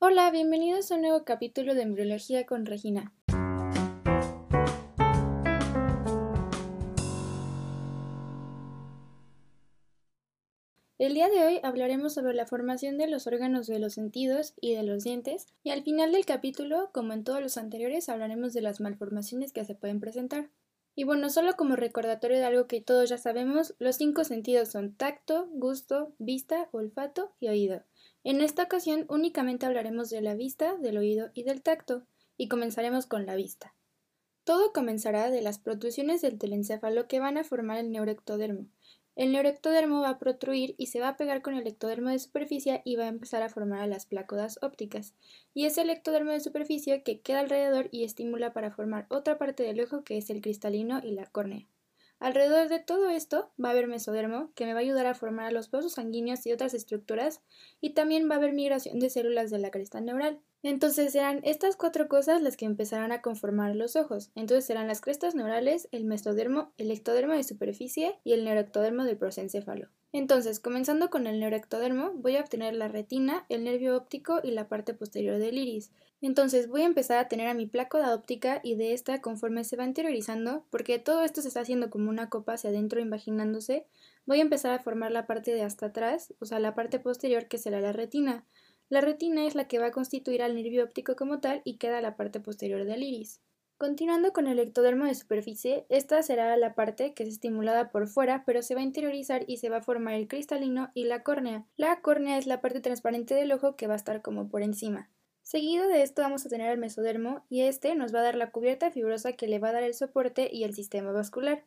Hola, bienvenidos a un nuevo capítulo de Embriología con Regina. El día de hoy hablaremos sobre la formación de los órganos de los sentidos y de los dientes, y al final del capítulo, como en todos los anteriores, hablaremos de las malformaciones que se pueden presentar. Y bueno, solo como recordatorio de algo que todos ya sabemos, los cinco sentidos son tacto, gusto, vista, olfato y oído. En esta ocasión únicamente hablaremos de la vista, del oído y del tacto, y comenzaremos con la vista. Todo comenzará de las protrusiones del telencéfalo que van a formar el neuroectodermo. El neuroectodermo va a protruir y se va a pegar con el ectodermo de superficie y va a empezar a formar las plácodas ópticas. Y es el ectodermo de superficie que queda alrededor y estimula para formar otra parte del ojo que es el cristalino y la córnea. Alrededor de todo esto va a haber mesodermo, que me va a ayudar a formar los vasos sanguíneos y otras estructuras, y también va a haber migración de células de la cresta neural. Entonces serán estas cuatro cosas las que empezarán a conformar los ojos. Entonces serán las crestas neurales, el mesodermo, el ectodermo de superficie y el neuroectodermo del prosencéfalo. Entonces, comenzando con el neuroectodermo, voy a obtener la retina, el nervio óptico y la parte posterior del iris. Entonces, voy a empezar a tener a mi plácoda óptica y de esta, conforme se va interiorizando, porque todo esto se está haciendo como una copa hacia adentro imaginándose, voy a empezar a formar la parte de hasta atrás, o sea, la parte posterior que será la retina. La retina es la que va a constituir al nervio óptico como tal y queda la parte posterior del iris. Continuando con el ectodermo de superficie, esta será la parte que es estimulada por fuera, pero se va a interiorizar y se va a formar el cristalino y la córnea. La córnea es la parte transparente del ojo que va a estar como por encima. Seguido de esto vamos a tener el mesodermo y este nos va a dar la cubierta fibrosa que le va a dar el soporte y el sistema vascular.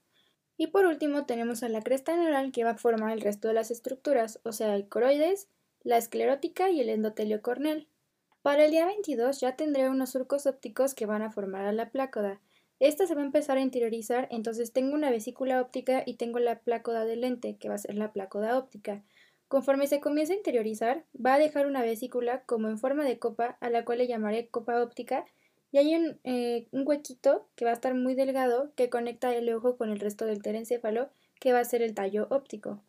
Y por último tenemos a la cresta neural que va a formar el resto de las estructuras, o sea, el coroides, la esclerótica y el endotelio corneal. Para el día 22 ya tendré unos surcos ópticos que van a formar a la plácoda. Esta se va a empezar a interiorizar, entonces tengo una vesícula óptica y tengo la plácoda del lente, que va a ser la plácoda óptica. Conforme se comienza a interiorizar, va a dejar una vesícula como en forma de copa, a la cual le llamaré copa óptica, y hay un, eh, un huequito que va a estar muy delgado que conecta el ojo con el resto del terencéfalo, que va a ser el tallo óptico.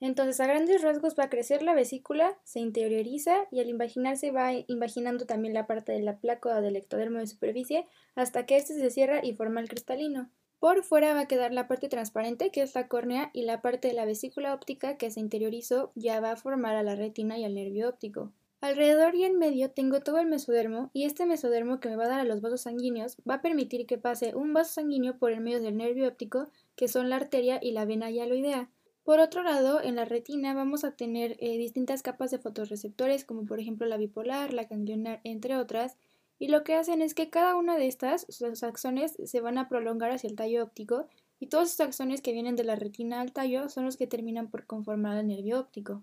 Entonces, a grandes rasgos va a crecer la vesícula, se interioriza y al imaginarse va imaginando también la parte de la plácoda del ectodermo de superficie hasta que éste se cierra y forma el cristalino. Por fuera va a quedar la parte transparente, que es la córnea, y la parte de la vesícula óptica que se interiorizó ya va a formar a la retina y al nervio óptico. Alrededor y en medio tengo todo el mesodermo y este mesodermo que me va a dar a los vasos sanguíneos va a permitir que pase un vaso sanguíneo por el medio del nervio óptico, que son la arteria y la vena hialoidea. Por otro lado, en la retina vamos a tener eh, distintas capas de fotorreceptores, como por ejemplo la bipolar, la ganglionar, entre otras, y lo que hacen es que cada una de estas, sus axones, se van a prolongar hacia el tallo óptico, y todos esos axones que vienen de la retina al tallo son los que terminan por conformar el nervio óptico.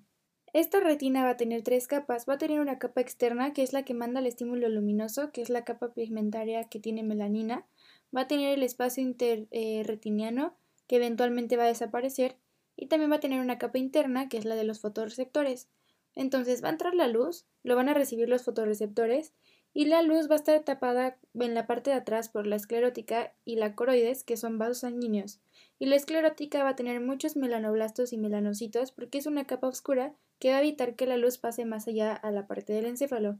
Esta retina va a tener tres capas. Va a tener una capa externa, que es la que manda el estímulo luminoso, que es la capa pigmentaria que tiene melanina. Va a tener el espacio interretiniano, eh, que eventualmente va a desaparecer y también va a tener una capa interna que es la de los fotorreceptores. Entonces va a entrar la luz, lo van a recibir los fotorreceptores y la luz va a estar tapada en la parte de atrás por la esclerótica y la coroides, que son vasos sanguíneos. Y la esclerótica va a tener muchos melanoblastos y melanocitos porque es una capa oscura que va a evitar que la luz pase más allá a la parte del encéfalo.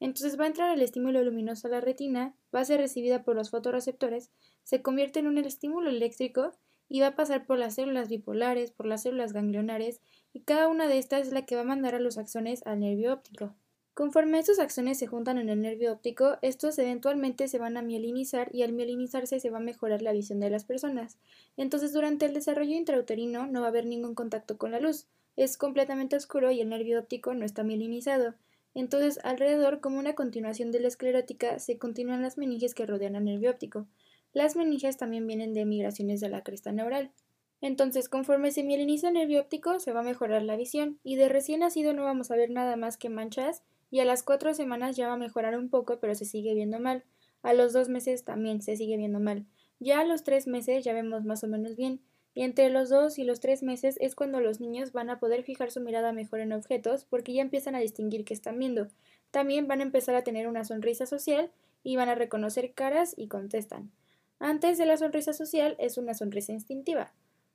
Entonces va a entrar el estímulo luminoso a la retina, va a ser recibida por los fotorreceptores, se convierte en un estímulo eléctrico y va a pasar por las células bipolares, por las células ganglionares, y cada una de estas es la que va a mandar a los axones al nervio óptico. Conforme estos axones se juntan en el nervio óptico, estos eventualmente se van a mielinizar y al mielinizarse se va a mejorar la visión de las personas. Entonces, durante el desarrollo intrauterino no va a haber ningún contacto con la luz. Es completamente oscuro y el nervio óptico no está mielinizado. Entonces, alrededor, como una continuación de la esclerótica, se continúan las meninges que rodean al nervio óptico. Las meninges también vienen de migraciones de la cresta neural. Entonces, conforme se mieliniza el nervio óptico, se va a mejorar la visión, y de recién nacido no vamos a ver nada más que manchas, y a las cuatro semanas ya va a mejorar un poco, pero se sigue viendo mal. A los dos meses también se sigue viendo mal. Ya a los tres meses ya vemos más o menos bien, y entre los dos y los tres meses es cuando los niños van a poder fijar su mirada mejor en objetos porque ya empiezan a distinguir qué están viendo. También van a empezar a tener una sonrisa social y van a reconocer caras y contestan. Antes de la sonrisa social es una sonrisa instintiva.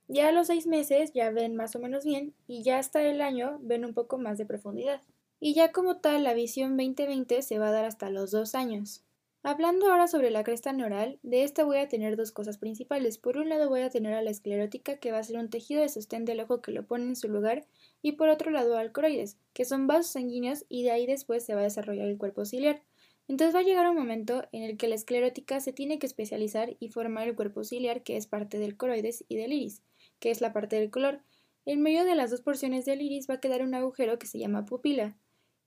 Ya a los seis meses ya ven más o menos bien y ya hasta el año ven un poco más de profundidad. y ya como tal la visión 2020 se va a dar hasta los dos años. Hablando ahora sobre la cresta neural, de esta voy a tener dos cosas principales. Por un lado voy a tener a la esclerótica, que va a ser un tejido de sostén del ojo que lo pone en su lugar, y por otro lado al coroides, que son vasos sanguíneos y de ahí después se va a desarrollar el cuerpo ciliar. Entonces va a llegar un momento en el que la esclerótica se tiene que especializar y formar el cuerpo ciliar, que es parte del coroides y del iris, que es la parte del color. En medio de las dos porciones del iris va a quedar un agujero que se llama pupila.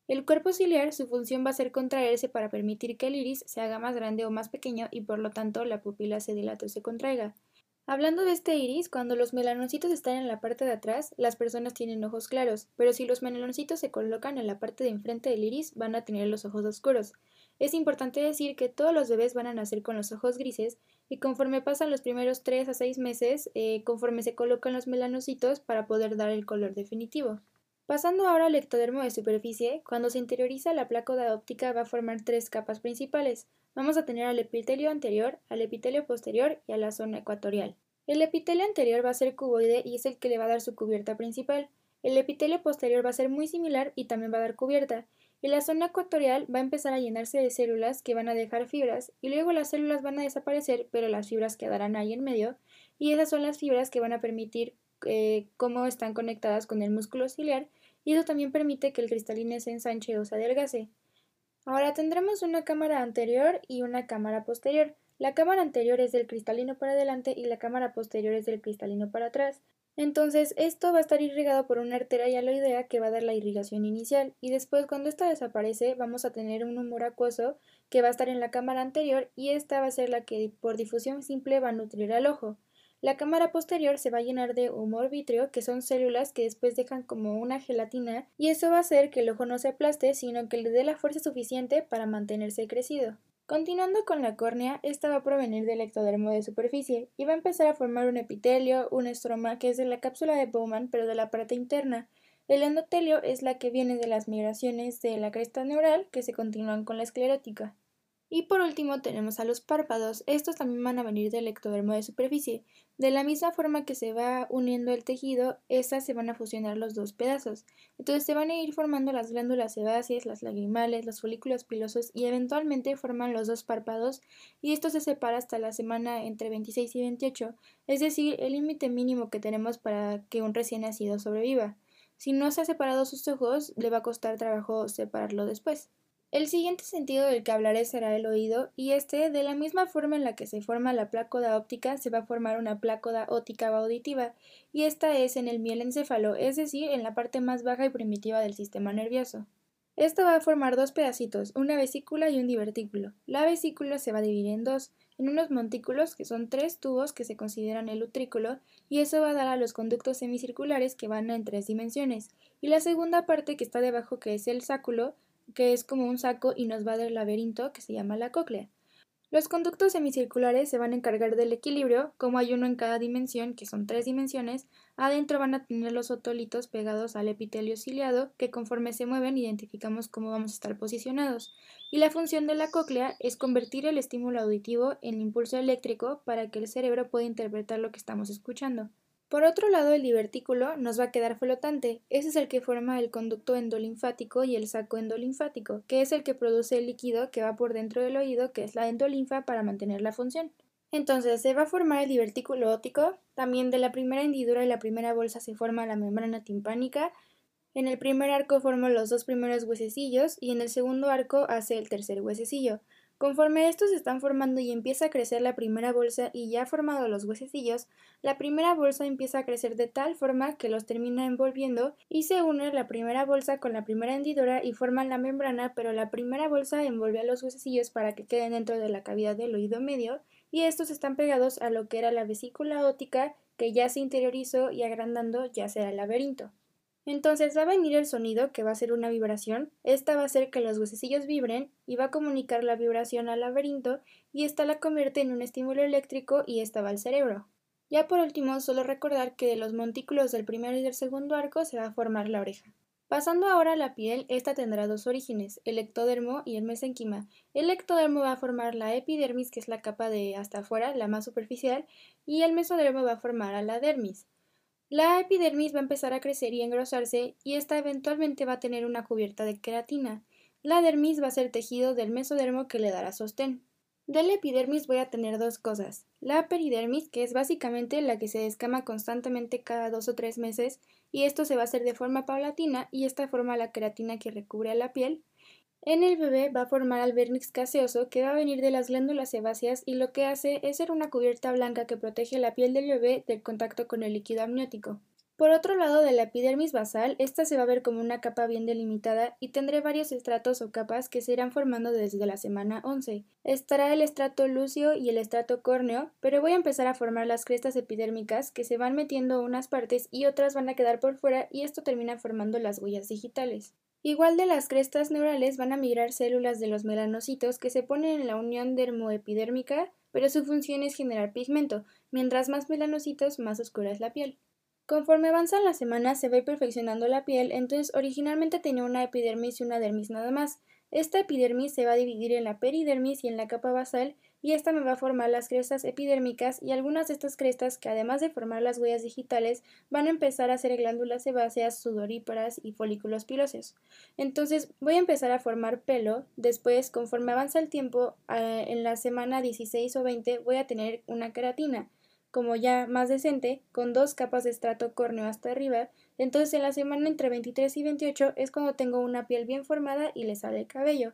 El cuerpo ciliar, su función va a ser contraerse para permitir que el iris se haga más grande o más pequeño y por lo tanto la pupila se dilate o se contraiga. Hablando de este iris, cuando los melanocitos están en la parte de atrás, las personas tienen ojos claros, pero si los melanocitos se colocan en la parte de enfrente del iris, van a tener los ojos oscuros. Es importante decir que todos los bebés van a nacer con los ojos grises y conforme pasan los primeros 3 a 6 meses, eh, conforme se colocan los melanocitos para poder dar el color definitivo. Pasando ahora al ectodermo de superficie, cuando se interioriza la plácoda óptica va a formar tres capas principales. Vamos a tener al epitelio anterior, al epitelio posterior y a la zona ecuatorial. El epitelio anterior va a ser cuboide y es el que le va a dar su cubierta principal. El epitelio posterior va a ser muy similar y también va a dar cubierta. Y la zona ecuatorial va a empezar a llenarse de células que van a dejar fibras y luego las células van a desaparecer pero las fibras quedarán ahí en medio y esas son las fibras que van a permitir eh, cómo están conectadas con el músculo ciliar y eso también permite que el cristalino se ensanche o se adelgace. Ahora tendremos una cámara anterior y una cámara posterior. La cámara anterior es del cristalino para adelante y la cámara posterior es del cristalino para atrás. Entonces, esto va a estar irrigado por una arteria hialoidea que va a dar la irrigación inicial, y después, cuando esta desaparece, vamos a tener un humor acuoso que va a estar en la cámara anterior, y esta va a ser la que por difusión simple va a nutrir al ojo. La cámara posterior se va a llenar de humor vítreo, que son células que después dejan como una gelatina, y eso va a hacer que el ojo no se aplaste, sino que le dé la fuerza suficiente para mantenerse crecido. Continuando con la córnea, esta va a provenir del ectodermo de superficie y va a empezar a formar un epitelio, un estroma que es de la cápsula de Bowman pero de la parte interna. El endotelio es la que viene de las migraciones de la cresta neural que se continúan con la esclerótica. Y por último tenemos a los párpados. Estos también van a venir del ectodermo de superficie. De la misma forma que se va uniendo el tejido, estas se van a fusionar los dos pedazos. Entonces se van a ir formando las glándulas sebáceas, las lagrimales, los folículos pilosos y eventualmente forman los dos párpados y esto se separa hasta la semana entre 26 y 28, es decir, el límite mínimo que tenemos para que un recién nacido sobreviva. Si no se ha separado sus ojos, le va a costar trabajo separarlo después. El siguiente sentido del que hablaré será el oído, y este, de la misma forma en la que se forma la plácoda óptica, se va a formar una plácoda óptica auditiva, y esta es en el mielencéfalo, es decir, en la parte más baja y primitiva del sistema nervioso. Esto va a formar dos pedacitos, una vesícula y un divertículo. La vesícula se va a dividir en dos, en unos montículos, que son tres tubos que se consideran el utrículo, y eso va a dar a los conductos semicirculares que van en tres dimensiones, y la segunda parte que está debajo, que es el sáculo, que es como un saco y nos va a dar el laberinto que se llama la cóclea. Los conductos semicirculares se van a encargar del equilibrio, como hay uno en cada dimensión, que son tres dimensiones, adentro van a tener los otolitos pegados al epitelio ciliado, que conforme se mueven identificamos cómo vamos a estar posicionados. Y la función de la cóclea es convertir el estímulo auditivo en impulso eléctrico para que el cerebro pueda interpretar lo que estamos escuchando. Por otro lado, el divertículo nos va a quedar flotante. Ese es el que forma el conducto endolinfático y el saco endolinfático, que es el que produce el líquido que va por dentro del oído, que es la endolinfa, para mantener la función. Entonces se va a formar el divertículo óptico. También de la primera hendidura y la primera bolsa se forma la membrana timpánica. En el primer arco forman los dos primeros huesecillos y en el segundo arco hace el tercer huesecillo. Conforme estos se están formando y empieza a crecer la primera bolsa y ya formado los huesecillos, la primera bolsa empieza a crecer de tal forma que los termina envolviendo y se une la primera bolsa con la primera hendidura y forman la membrana, pero la primera bolsa envuelve a los huesecillos para que queden dentro de la cavidad del oído medio y estos están pegados a lo que era la vesícula óptica que ya se interiorizó y agrandando ya será el laberinto. Entonces va a venir el sonido, que va a ser una vibración. Esta va a hacer que los huesecillos vibren y va a comunicar la vibración al laberinto y esta la convierte en un estímulo eléctrico y esta va al cerebro. Ya por último, solo recordar que de los montículos del primer y del segundo arco se va a formar la oreja. Pasando ahora a la piel, esta tendrá dos orígenes, el ectodermo y el mesenquima. El ectodermo va a formar la epidermis, que es la capa de hasta afuera, la más superficial, y el mesodermo va a formar a la dermis. La epidermis va a empezar a crecer y engrosarse y esta eventualmente va a tener una cubierta de queratina. La dermis va a ser tejido del mesodermo que le dará sostén. De la epidermis voy a tener dos cosas. La peridermis, que es básicamente la que se descama constantemente cada dos o tres meses, y esto se va a hacer de forma paulatina, y esta forma la queratina que recubre a la piel. En el bebé va a formar al vernix caseoso que va a venir de las glándulas sebáceas y lo que hace es ser una cubierta blanca que protege la piel del bebé del contacto con el líquido amniótico. Por otro lado de la epidermis basal, esta se va a ver como una capa bien delimitada y tendré varios estratos o capas que se irán formando desde la semana 11. Estará el estrato lúcido y el estrato córneo, pero voy a empezar a formar las crestas epidérmicas que se van metiendo unas partes y otras van a quedar por fuera y esto termina formando las huellas digitales. Igual de las crestas neurales van a migrar células de los melanocitos que se ponen en la unión dermoepidérmica, pero su función es generar pigmento. Mientras más melanocitos, más oscura es la piel. Conforme avanzan las semanas se va perfeccionando la piel, entonces originalmente tenía una epidermis y una dermis nada más. Esta epidermis se va a dividir en la peridermis y en la capa basal, y esta me va a formar las crestas epidérmicas y algunas de estas crestas que además de formar las huellas digitales van a empezar a ser glándulas sebáceas, sudoríparas y folículos pilóseos. Entonces voy a empezar a formar pelo, después conforme avanza el tiempo, en la semana 16 o 20 voy a tener una queratina como ya más decente, con dos capas de estrato córneo hasta arriba, entonces en la semana entre 23 y 28 es cuando tengo una piel bien formada y le sale el cabello.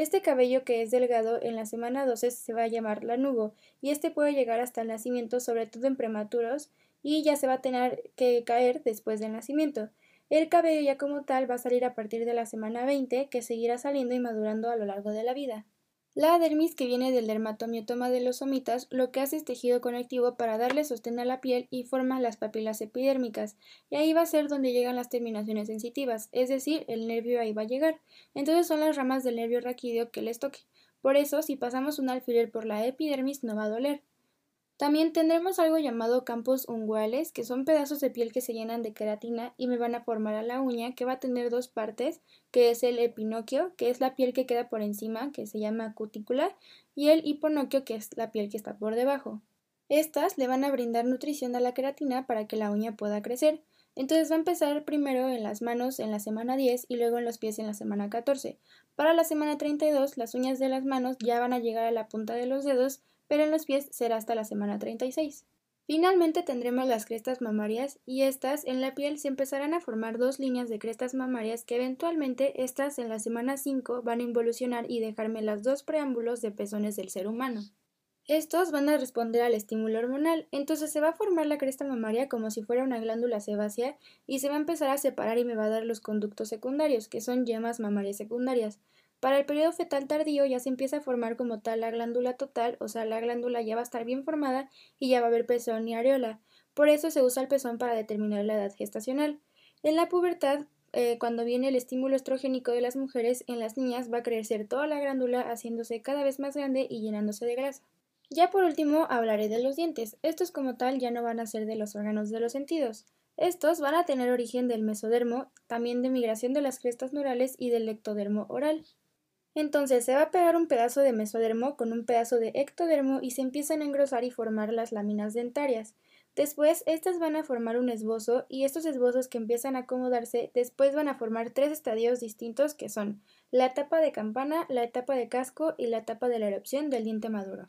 Este cabello que es delgado en la semana 12 se va a llamar lanugo y este puede llegar hasta el nacimiento, sobre todo en prematuros, y ya se va a tener que caer después del nacimiento. El cabello ya como tal va a salir a partir de la semana 20, que seguirá saliendo y madurando a lo largo de la vida. La dermis que viene del dermatomiotoma de los somitas lo que hace es tejido conectivo para darle sostén a la piel y forma las papilas epidérmicas, y ahí va a ser donde llegan las terminaciones sensitivas, es decir, el nervio ahí va a llegar. Entonces son las ramas del nervio raquídeo que les toque. Por eso, si pasamos un alfiler por la epidermis no va a doler. También tendremos algo llamado campos unguales, que son pedazos de piel que se llenan de queratina y me van a formar a la uña, que va a tener dos partes, que es el epinoquio, que es la piel que queda por encima, que se llama cutícula, y el hiponoquio, que es la piel que está por debajo. Estas le van a brindar nutrición a la queratina para que la uña pueda crecer. Entonces va a empezar primero en las manos en la semana 10 y luego en los pies en la semana 14. Para la semana 32 las uñas de las manos ya van a llegar a la punta de los dedos pero en los pies será hasta la semana 36. Finalmente tendremos las crestas mamarias y estas en la piel se empezarán a formar dos líneas de crestas mamarias que eventualmente estas en la semana 5 van a involucionar y dejarme las dos preámbulos de pezones del ser humano. Estos van a responder al estímulo hormonal, entonces se va a formar la cresta mamaria como si fuera una glándula sebácea y se va a empezar a separar y me va a dar los conductos secundarios, que son yemas mamarias secundarias. Para el periodo fetal tardío ya se empieza a formar como tal la glándula total, o sea, la glándula ya va a estar bien formada y ya va a haber pezón y areola. Por eso se usa el pezón para determinar la edad gestacional. En la pubertad, eh, cuando viene el estímulo estrogénico de las mujeres, en las niñas va a crecer toda la glándula haciéndose cada vez más grande y llenándose de grasa. Ya por último hablaré de los dientes. Estos como tal ya no van a ser de los órganos de los sentidos. Estos van a tener origen del mesodermo, también de migración de las crestas neurales y del ectodermo oral. Entonces se va a pegar un pedazo de mesodermo con un pedazo de ectodermo y se empiezan a engrosar y formar las láminas dentarias. Después, estas van a formar un esbozo y estos esbozos que empiezan a acomodarse después van a formar tres estadios distintos que son la etapa de campana, la etapa de casco y la etapa de la erupción del diente maduro.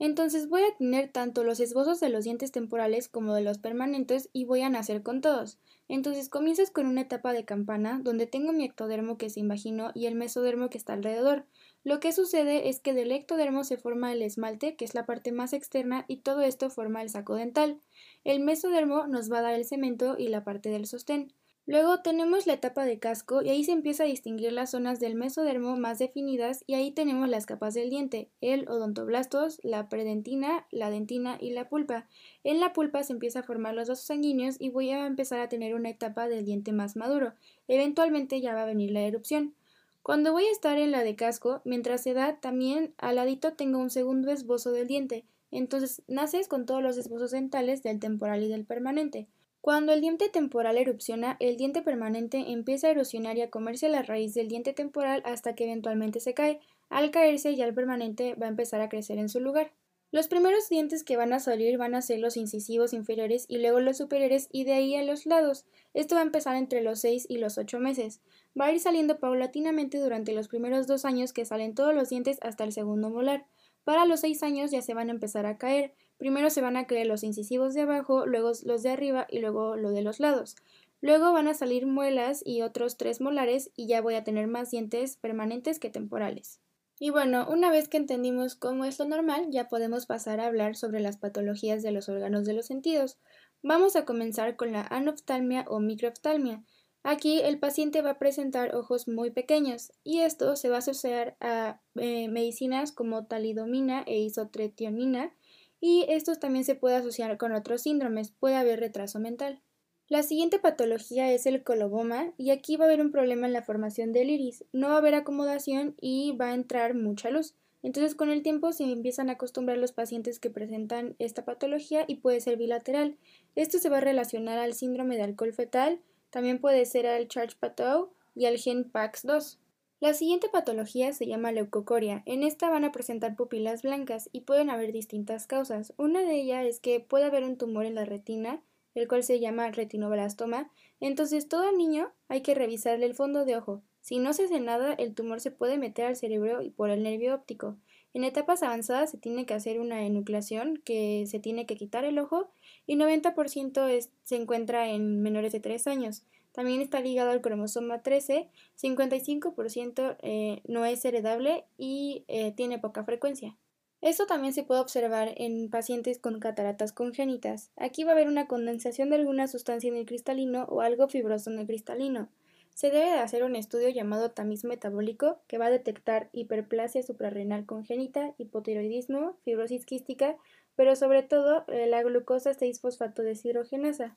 Entonces voy a tener tanto los esbozos de los dientes temporales como de los permanentes y voy a nacer con todos. Entonces comienzas con una etapa de campana donde tengo mi ectodermo que se imaginó y el mesodermo que está alrededor. Lo que sucede es que del ectodermo se forma el esmalte, que es la parte más externa, y todo esto forma el saco dental. El mesodermo nos va a dar el cemento y la parte del sostén. Luego tenemos la etapa de casco y ahí se empieza a distinguir las zonas del mesodermo más definidas y ahí tenemos las capas del diente, el odontoblastos, la predentina, la dentina y la pulpa. En la pulpa se empieza a formar los vasos sanguíneos y voy a empezar a tener una etapa del diente más maduro. Eventualmente ya va a venir la erupción. Cuando voy a estar en la de casco, mientras se da, también al ladito tengo un segundo esbozo del diente. Entonces naces con todos los esbozos dentales del temporal y del permanente. Cuando el diente temporal erupciona, el diente permanente empieza a erosionar y a comerse la raíz del diente temporal hasta que eventualmente se cae. Al caerse ya el permanente va a empezar a crecer en su lugar. Los primeros dientes que van a salir van a ser los incisivos inferiores y luego los superiores y de ahí a los lados. Esto va a empezar entre los 6 y los 8 meses. Va a ir saliendo paulatinamente durante los primeros dos años que salen todos los dientes hasta el segundo molar. Para los 6 años ya se van a empezar a caer. Primero se van a caer los incisivos de abajo, luego los de arriba y luego lo de los lados. Luego van a salir muelas y otros tres molares y ya voy a tener más dientes permanentes que temporales. Y bueno, una vez que entendimos cómo es lo normal, ya podemos pasar a hablar sobre las patologías de los órganos de los sentidos. Vamos a comenzar con la anoftalmia o microoftalmia. Aquí el paciente va a presentar ojos muy pequeños y esto se va a asociar a eh, medicinas como talidomina e isotretionina y esto también se puede asociar con otros síndromes, puede haber retraso mental. La siguiente patología es el coloboma y aquí va a haber un problema en la formación del iris. No va a haber acomodación y va a entrar mucha luz. Entonces con el tiempo se empiezan a acostumbrar los pacientes que presentan esta patología y puede ser bilateral. Esto se va a relacionar al síndrome de alcohol fetal, también puede ser al Charge-Pateau y al gen PAX2. La siguiente patología se llama leucocoria. En esta van a presentar pupilas blancas y pueden haber distintas causas. Una de ellas es que puede haber un tumor en la retina el cual se llama retinoblastoma, entonces todo niño hay que revisarle el fondo de ojo. Si no se hace nada, el tumor se puede meter al cerebro y por el nervio óptico. En etapas avanzadas se tiene que hacer una enucleación, que se tiene que quitar el ojo, y 90% se encuentra en menores de 3 años. También está ligado al cromosoma 13, 55% eh, no es heredable y eh, tiene poca frecuencia. Esto también se puede observar en pacientes con cataratas congénitas. Aquí va a haber una condensación de alguna sustancia en el cristalino o algo fibroso en el cristalino. Se debe de hacer un estudio llamado tamiz metabólico que va a detectar hiperplasia suprarrenal congénita, hipotiroidismo, fibrosis quística, pero sobre todo eh, la glucosa 6-fosfato deshidrogenasa.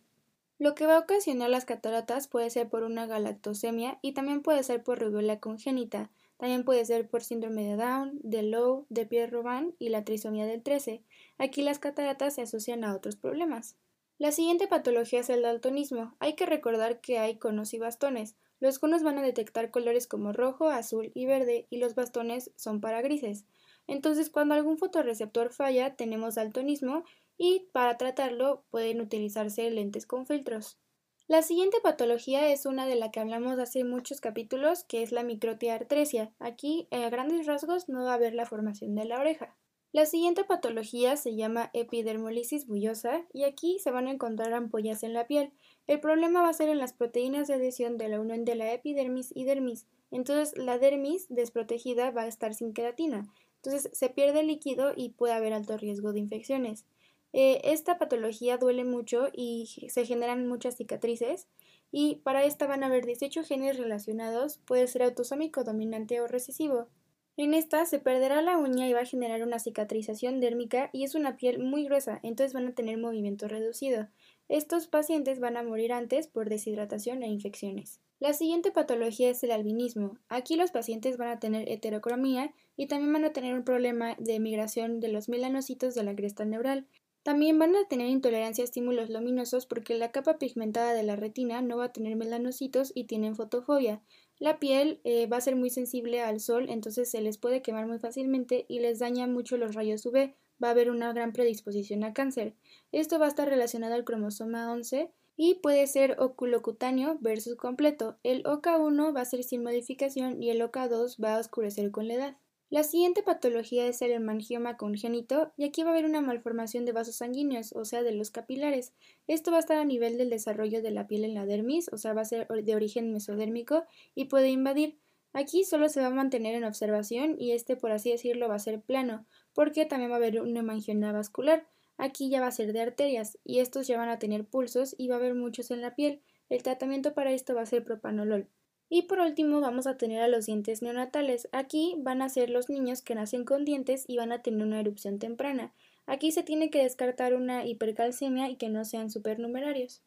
Lo que va a ocasionar las cataratas puede ser por una galactosemia y también puede ser por rubiola congénita. También puede ser por síndrome de Down, de Lowe, de Pierre-Robin y la trisomía del 13. Aquí las cataratas se asocian a otros problemas. La siguiente patología es el daltonismo. Hay que recordar que hay conos y bastones. Los conos van a detectar colores como rojo, azul y verde y los bastones son para grises. Entonces, cuando algún fotorreceptor falla, tenemos daltonismo y para tratarlo pueden utilizarse lentes con filtros. La siguiente patología es una de la que hablamos hace muchos capítulos, que es la microtiartresia. Aquí, a grandes rasgos, no va a haber la formación de la oreja. La siguiente patología se llama epidermolisis bullosa y aquí se van a encontrar ampollas en la piel. El problema va a ser en las proteínas de adhesión de la unión de la epidermis y dermis. Entonces la dermis desprotegida va a estar sin queratina. Entonces se pierde el líquido y puede haber alto riesgo de infecciones. Eh, esta patología duele mucho y se generan muchas cicatrices y para esta van a haber 18 genes relacionados, puede ser autosómico dominante o recesivo. En esta se perderá la uña y va a generar una cicatrización dérmica y es una piel muy gruesa, entonces van a tener movimiento reducido. Estos pacientes van a morir antes por deshidratación e infecciones. La siguiente patología es el albinismo. Aquí los pacientes van a tener heterocromía y también van a tener un problema de migración de los melanocitos de la cresta neural. También van a tener intolerancia a estímulos luminosos porque la capa pigmentada de la retina no va a tener melanocitos y tienen fotofobia. La piel eh, va a ser muy sensible al sol, entonces se les puede quemar muy fácilmente y les daña mucho los rayos UV. Va a haber una gran predisposición a cáncer. Esto va a estar relacionado al cromosoma 11 y puede ser oculocutáneo versus completo. El OK1 va a ser sin modificación y el OK2 va a oscurecer con la edad. La siguiente patología es el hemangioma congénito y aquí va a haber una malformación de vasos sanguíneos, o sea, de los capilares. Esto va a estar a nivel del desarrollo de la piel en la dermis, o sea, va a ser de origen mesodérmico y puede invadir. Aquí solo se va a mantener en observación y este, por así decirlo, va a ser plano, porque también va a haber una hemangioma vascular. Aquí ya va a ser de arterias y estos ya van a tener pulsos y va a haber muchos en la piel. El tratamiento para esto va a ser propanolol. Y por último vamos a tener a los dientes neonatales. Aquí van a ser los niños que nacen con dientes y van a tener una erupción temprana. Aquí se tiene que descartar una hipercalcemia y que no sean supernumerarios.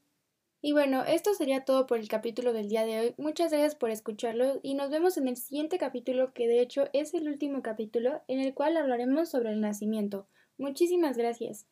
Y bueno, esto sería todo por el capítulo del día de hoy. Muchas gracias por escucharlo y nos vemos en el siguiente capítulo que de hecho es el último capítulo en el cual hablaremos sobre el nacimiento. Muchísimas gracias.